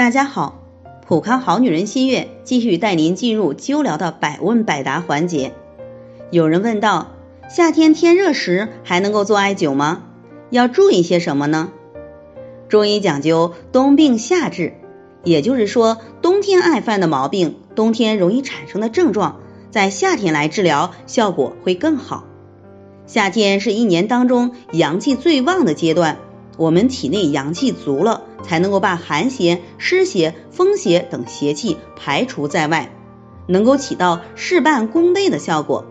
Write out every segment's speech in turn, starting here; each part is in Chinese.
大家好，普康好女人心悦继续带您进入灸疗的百问百答环节。有人问到，夏天天热时还能够做艾灸吗？要注意些什么呢？中医讲究冬病夏治，也就是说，冬天爱犯的毛病，冬天容易产生的症状，在夏天来治疗效果会更好。夏天是一年当中阳气最旺的阶段，我们体内阳气足了，才能够把寒邪、湿邪、风邪等邪气排除在外，能够起到事半功倍的效果。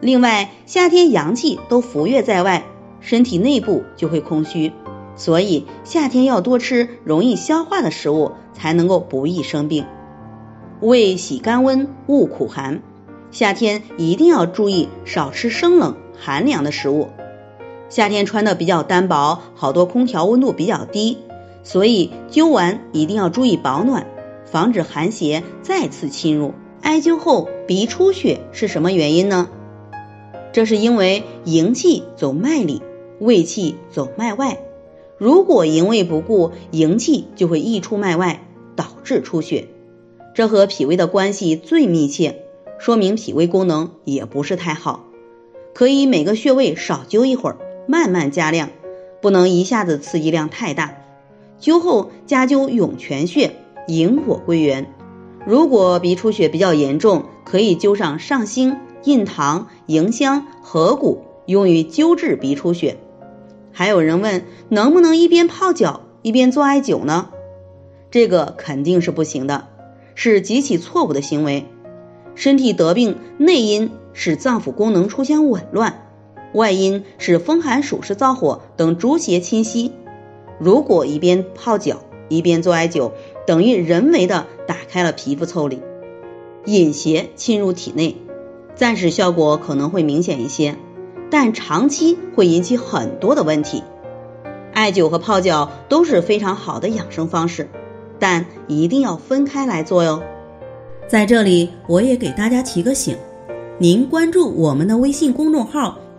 另外，夏天阳气都浮跃在外，身体内部就会空虚，所以夏天要多吃容易消化的食物，才能够不易生病。胃喜甘温，恶苦寒，夏天一定要注意少吃生冷。寒凉的食物，夏天穿的比较单薄，好多空调温度比较低，所以灸完一定要注意保暖，防止寒邪再次侵入。艾灸后鼻出血是什么原因呢？这是因为营气走脉里，胃气走脉外。如果营卫不顾，营气就会溢出脉外，导致出血。这和脾胃的关系最密切，说明脾胃功能也不是太好。可以每个穴位少灸一会儿，慢慢加量，不能一下子刺激量太大。灸后加灸涌泉穴，引火归元。如果鼻出血比较严重，可以灸上上星、印堂、迎香、合谷，用于灸治鼻出血。还有人问，能不能一边泡脚一边做艾灸呢？这个肯定是不行的，是极其错误的行为。身体得病，内因。使脏腑功能出现紊乱，外因是风寒暑湿燥火等诸邪侵袭。如果一边泡脚一边做艾灸，等于人为的打开了皮肤腠理，引邪侵入体内。暂时效果可能会明显一些，但长期会引起很多的问题。艾灸和泡脚都是非常好的养生方式，但一定要分开来做哟。在这里，我也给大家提个醒。您关注我们的微信公众号“